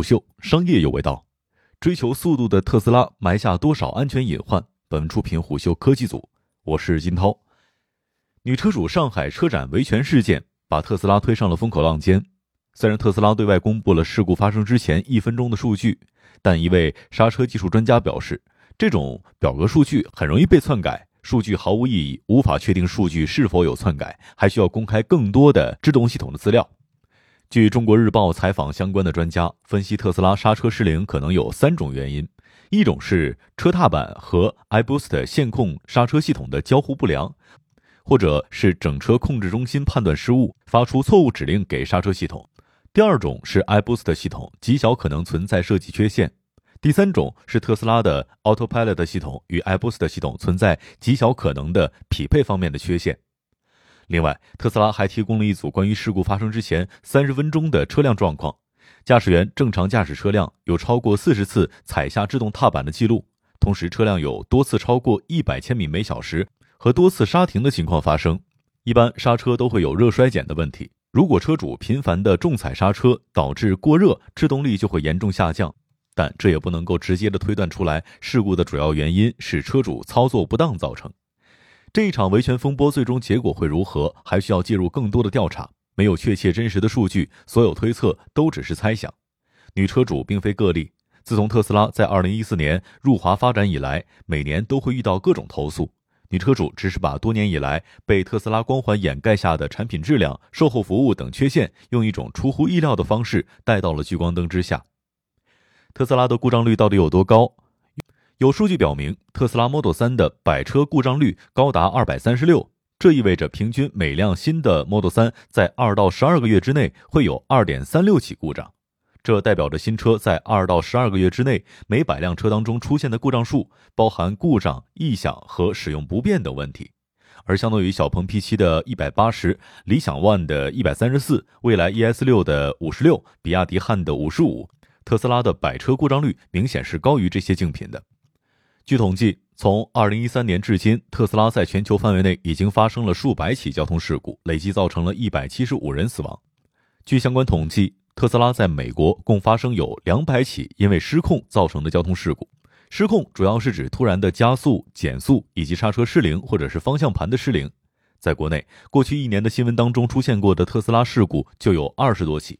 虎嗅，商业有味道。追求速度的特斯拉埋下多少安全隐患？本出品虎嗅科技组，我是金涛。女车主上海车展维权事件把特斯拉推上了风口浪尖。虽然特斯拉对外公布了事故发生之前一分钟的数据，但一位刹车技术专家表示，这种表格数据很容易被篡改，数据毫无意义，无法确定数据是否有篡改，还需要公开更多的制动系统的资料。据中国日报采访相关的专家分析，特斯拉刹车失灵可能有三种原因：一种是车踏板和 iBoost 线控刹车系统的交互不良，或者是整车控制中心判断失误，发出错误指令给刹车系统；第二种是 iBoost 系统极小可能存在设计缺陷；第三种是特斯拉的 Autopilot 系统与 iBoost 系统存在极小可能的匹配方面的缺陷。另外，特斯拉还提供了一组关于事故发生之前三十分钟的车辆状况：驾驶员正常驾驶车辆，有超过四十次踩下制动踏板的记录，同时车辆有多次超过一百千米每小时和多次刹停的情况发生。一般刹车都会有热衰减的问题，如果车主频繁的重踩刹车导致过热，制动力就会严重下降。但这也不能够直接的推断出来事故的主要原因是车主操作不当造成。这一场维权风波最终结果会如何，还需要介入更多的调查。没有确切真实的数据，所有推测都只是猜想。女车主并非个例，自从特斯拉在2014年入华发展以来，每年都会遇到各种投诉。女车主只是把多年以来被特斯拉光环掩盖下的产品质量、售后服务等缺陷，用一种出乎意料的方式带到了聚光灯之下。特斯拉的故障率到底有多高？有数据表明，特斯拉 Model 3的百车故障率高达二百三十六，这意味着平均每辆新的 Model 3在二到十二个月之内会有二点三六起故障。这代表着新车在二到十二个月之内每百辆车当中出现的故障数，包含故障、异响和使用不便等问题。而相对于小鹏 P7 的一百八十、理想 ONE 的一百三十四、蔚来 ES 六的五十六、比亚迪汉的五十五，特斯拉的百车故障率明显是高于这些竞品的。据统计，从2013年至今，特斯拉在全球范围内已经发生了数百起交通事故，累计造成了一百七十五人死亡。据相关统计，特斯拉在美国共发生有两百起因为失控造成的交通事故。失控主要是指突然的加速、减速以及刹车失灵或者是方向盘的失灵。在国内，过去一年的新闻当中出现过的特斯拉事故就有二十多起。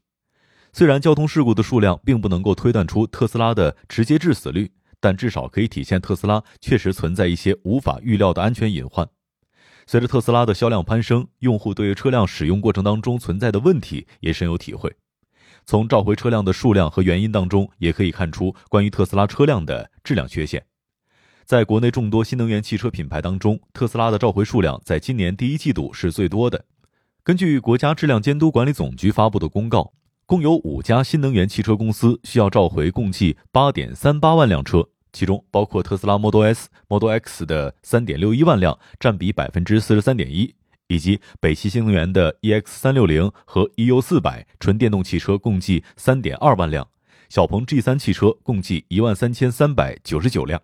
虽然交通事故的数量并不能够推断出特斯拉的直接致死率。但至少可以体现特斯拉确实存在一些无法预料的安全隐患。随着特斯拉的销量攀升，用户对于车辆使用过程当中存在的问题也深有体会。从召回车辆的数量和原因当中，也可以看出关于特斯拉车辆的质量缺陷。在国内众多新能源汽车品牌当中，特斯拉的召回数量在今年第一季度是最多的。根据国家质量监督管理总局发布的公告。共有五家新能源汽车公司需要召回共计八点三八万辆车，其中包括特斯拉 Model S、Model X 的三点六一万辆，占比百分之四十三点一，以及北汽新能源的 EX 三六零和 EU 四百纯电动汽车共计三点二万辆，小鹏 G 三汽车共计一万三千三百九十九辆。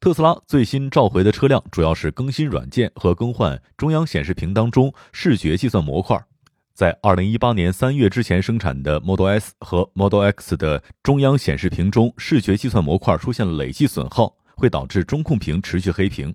特斯拉最新召回的车辆主要是更新软件和更换中央显示屏当中视觉计算模块。在二零一八年三月之前生产的 Model S 和 Model X 的中央显示屏中视觉计算模块出现了累计损耗，会导致中控屏持续黑屏。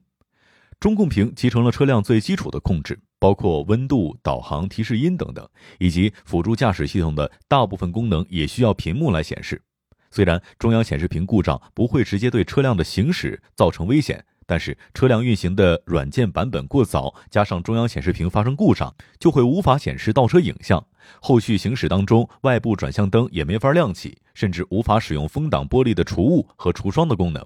中控屏集成了车辆最基础的控制，包括温度、导航、提示音等等，以及辅助驾驶系统的大部分功能也需要屏幕来显示。虽然中央显示屏故障不会直接对车辆的行驶造成危险。但是车辆运行的软件版本过早，加上中央显示屏发生故障，就会无法显示倒车影像。后续行驶当中，外部转向灯也没法亮起，甚至无法使用风挡玻璃的除雾和除霜的功能。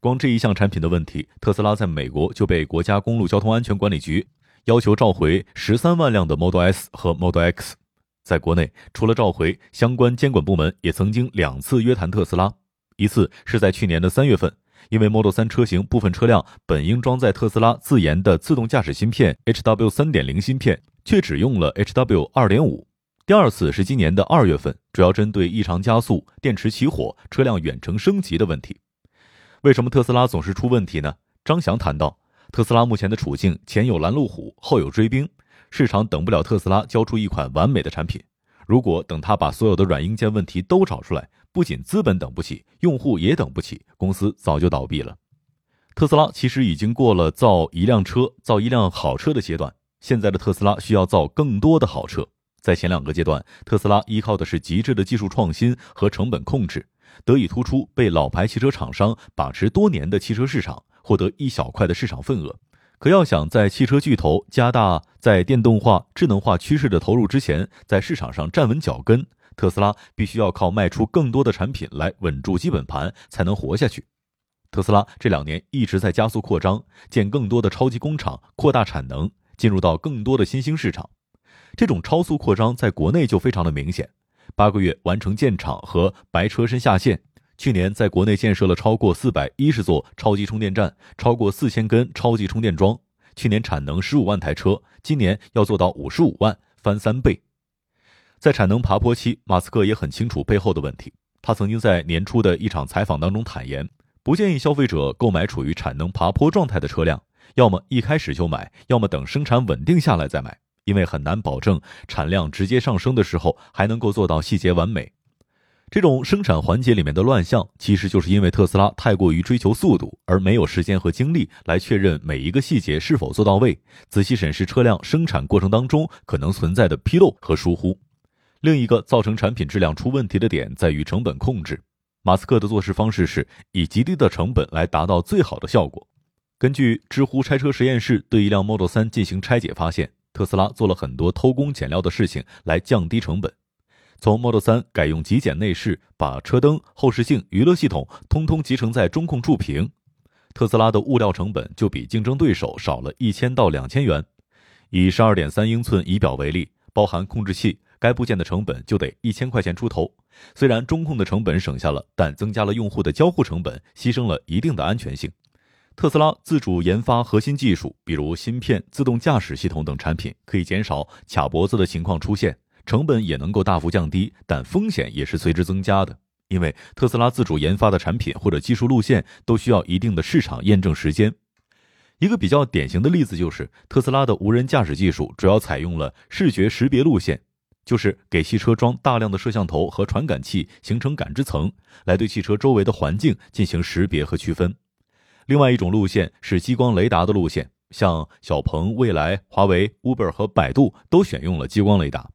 光这一项产品的问题，特斯拉在美国就被国家公路交通安全管理局要求召回十三万辆的 Model S 和 Model X。在国内，除了召回，相关监管部门也曾经两次约谈特斯拉，一次是在去年的三月份。因为 Model 3车型部分车辆本应装载特斯拉自研的自动驾驶芯片 HW 3.0芯片，却只用了 HW 2.5。第二次是今年的二月份，主要针对异常加速、电池起火、车辆远程升级的问题。为什么特斯拉总是出问题呢？张翔谈到，特斯拉目前的处境前有拦路虎，后有追兵，市场等不了特斯拉交出一款完美的产品。如果等他把所有的软硬件问题都找出来，不仅资本等不起，用户也等不起，公司早就倒闭了。特斯拉其实已经过了造一辆车、造一辆好车的阶段，现在的特斯拉需要造更多的好车。在前两个阶段，特斯拉依靠的是极致的技术创新和成本控制，得以突出被老牌汽车厂商把持多年的汽车市场，获得一小块的市场份额。可要想在汽车巨头加大在电动化、智能化趋势的投入之前，在市场上站稳脚跟，特斯拉必须要靠卖出更多的产品来稳住基本盘，才能活下去。特斯拉这两年一直在加速扩张，建更多的超级工厂，扩大产能，进入到更多的新兴市场。这种超速扩张在国内就非常的明显，八个月完成建厂和白车身下线。去年在国内建设了超过四百一十座超级充电站，超过四千根超级充电桩。去年产能十五万台车，今年要做到五十五万，翻三倍。在产能爬坡期，马斯克也很清楚背后的问题。他曾经在年初的一场采访当中坦言，不建议消费者购买处于产能爬坡状态的车辆，要么一开始就买，要么等生产稳定下来再买，因为很难保证产量直接上升的时候还能够做到细节完美。这种生产环节里面的乱象，其实就是因为特斯拉太过于追求速度，而没有时间和精力来确认每一个细节是否做到位，仔细审视车辆生产过程当中可能存在的纰漏和疏忽。另一个造成产品质量出问题的点在于成本控制。马斯克的做事方式是以极低的成本来达到最好的效果。根据知乎拆车实验室对一辆 Model 3进行拆解发现，特斯拉做了很多偷工减料的事情来降低成本。从 Model 3改用极简内饰，把车灯、后视镜、娱乐系统通通集成在中控触屏，特斯拉的物料成本就比竞争对手少了一千到两千元。以十二点三英寸仪表为例，包含控制器，该部件的成本就得一千块钱出头。虽然中控的成本省下了，但增加了用户的交互成本，牺牲了一定的安全性。特斯拉自主研发核心技术，比如芯片、自动驾驶系统等产品，可以减少卡脖子的情况出现。成本也能够大幅降低，但风险也是随之增加的。因为特斯拉自主研发的产品或者技术路线都需要一定的市场验证时间。一个比较典型的例子就是特斯拉的无人驾驶技术主要采用了视觉识别路线，就是给汽车装大量的摄像头和传感器，形成感知层，来对汽车周围的环境进行识别和区分。另外一种路线是激光雷达的路线，像小鹏、蔚来、华为、Uber 和百度都选用了激光雷达。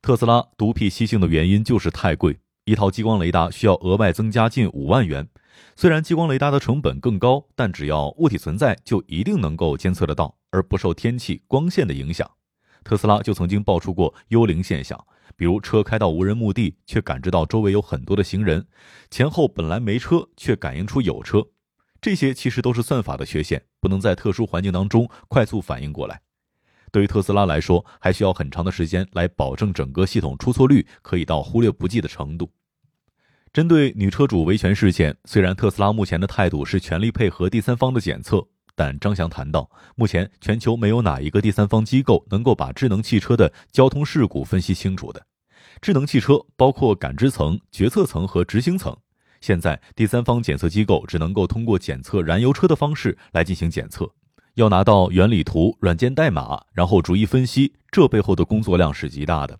特斯拉独辟蹊径的原因就是太贵，一套激光雷达需要额外增加近五万元。虽然激光雷达的成本更高，但只要物体存在，就一定能够监测得到，而不受天气、光线的影响。特斯拉就曾经爆出过幽灵现象，比如车开到无人墓地，却感知到周围有很多的行人；前后本来没车，却感应出有车。这些其实都是算法的缺陷，不能在特殊环境当中快速反应过来。对于特斯拉来说，还需要很长的时间来保证整个系统出错率可以到忽略不计的程度。针对女车主维权事件，虽然特斯拉目前的态度是全力配合第三方的检测，但张翔谈到，目前全球没有哪一个第三方机构能够把智能汽车的交通事故分析清楚的。智能汽车包括感知层、决策层和执行层，现在第三方检测机构只能够通过检测燃油车的方式来进行检测。要拿到原理图、软件代码，然后逐一分析，这背后的工作量是极大的。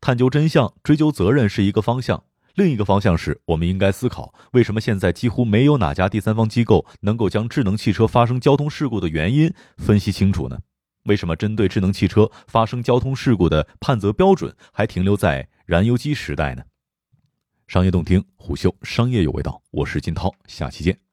探究真相、追究责任是一个方向，另一个方向是我们应该思考，为什么现在几乎没有哪家第三方机构能够将智能汽车发生交通事故的原因分析清楚呢？为什么针对智能汽车发生交通事故的判责标准还停留在燃油机时代呢？商业洞听，虎嗅商业有味道，我是金涛，下期见。